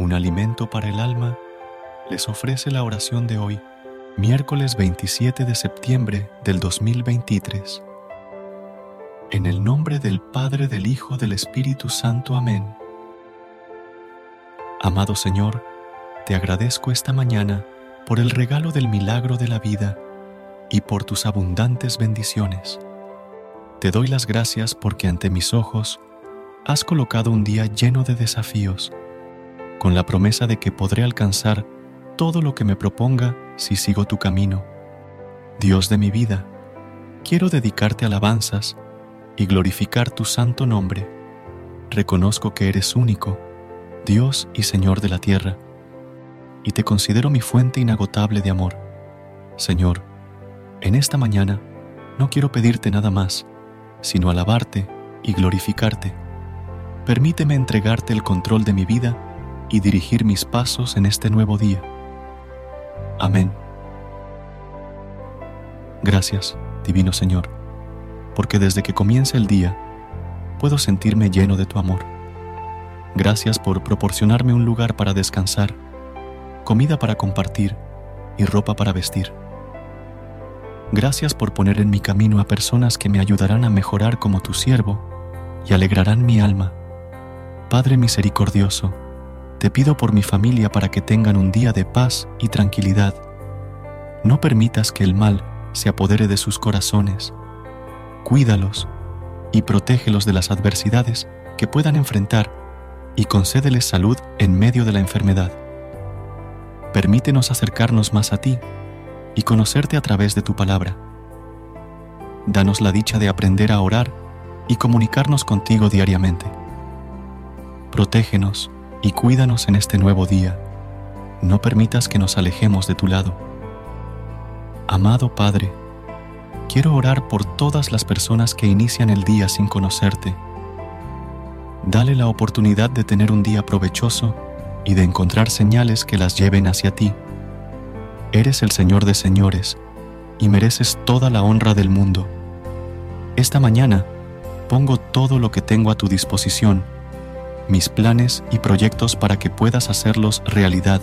un alimento para el alma, les ofrece la oración de hoy, miércoles 27 de septiembre del 2023. En el nombre del Padre, del Hijo, del Espíritu Santo. Amén. Amado Señor, te agradezco esta mañana por el regalo del milagro de la vida y por tus abundantes bendiciones. Te doy las gracias porque ante mis ojos has colocado un día lleno de desafíos, con la promesa de que podré alcanzar todo lo que me proponga si sigo tu camino. Dios de mi vida, quiero dedicarte alabanzas y glorificar tu santo nombre. Reconozco que eres único, Dios y Señor de la tierra, y te considero mi fuente inagotable de amor. Señor, en esta mañana no quiero pedirte nada más, sino alabarte y glorificarte permíteme entregarte el control de mi vida y dirigir mis pasos en este nuevo día. Amén. Gracias, Divino Señor, porque desde que comienza el día puedo sentirme lleno de tu amor. Gracias por proporcionarme un lugar para descansar, comida para compartir y ropa para vestir. Gracias por poner en mi camino a personas que me ayudarán a mejorar como tu siervo y alegrarán mi alma Padre misericordioso, te pido por mi familia para que tengan un día de paz y tranquilidad. No permitas que el mal se apodere de sus corazones. Cuídalos y protégelos de las adversidades que puedan enfrentar y concédeles salud en medio de la enfermedad. Permítenos acercarnos más a ti y conocerte a través de tu palabra. Danos la dicha de aprender a orar y comunicarnos contigo diariamente protégenos y cuídanos en este nuevo día. No permitas que nos alejemos de tu lado. Amado Padre, quiero orar por todas las personas que inician el día sin conocerte. Dale la oportunidad de tener un día provechoso y de encontrar señales que las lleven hacia ti. Eres el Señor de señores y mereces toda la honra del mundo. Esta mañana pongo todo lo que tengo a tu disposición mis planes y proyectos para que puedas hacerlos realidad.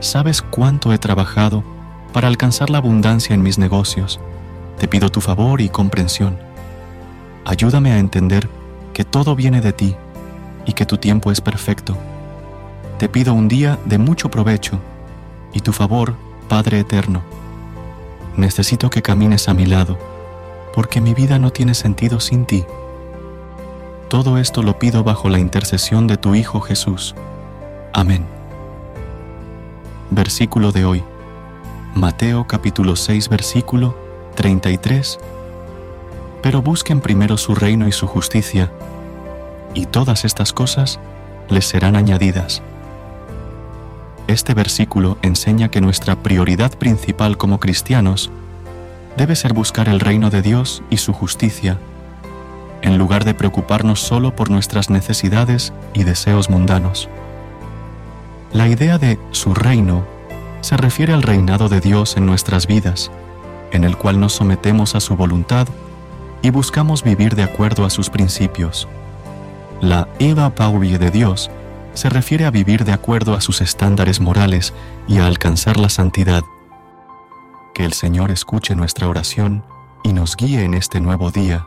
Sabes cuánto he trabajado para alcanzar la abundancia en mis negocios. Te pido tu favor y comprensión. Ayúdame a entender que todo viene de ti y que tu tiempo es perfecto. Te pido un día de mucho provecho y tu favor, Padre Eterno. Necesito que camines a mi lado, porque mi vida no tiene sentido sin ti. Todo esto lo pido bajo la intercesión de tu Hijo Jesús. Amén. Versículo de hoy. Mateo capítulo 6 versículo 33. Pero busquen primero su reino y su justicia, y todas estas cosas les serán añadidas. Este versículo enseña que nuestra prioridad principal como cristianos debe ser buscar el reino de Dios y su justicia en lugar de preocuparnos solo por nuestras necesidades y deseos mundanos. La idea de su reino se refiere al reinado de Dios en nuestras vidas, en el cual nos sometemos a su voluntad y buscamos vivir de acuerdo a sus principios. La Eva Paurie de Dios se refiere a vivir de acuerdo a sus estándares morales y a alcanzar la santidad. Que el Señor escuche nuestra oración y nos guíe en este nuevo día.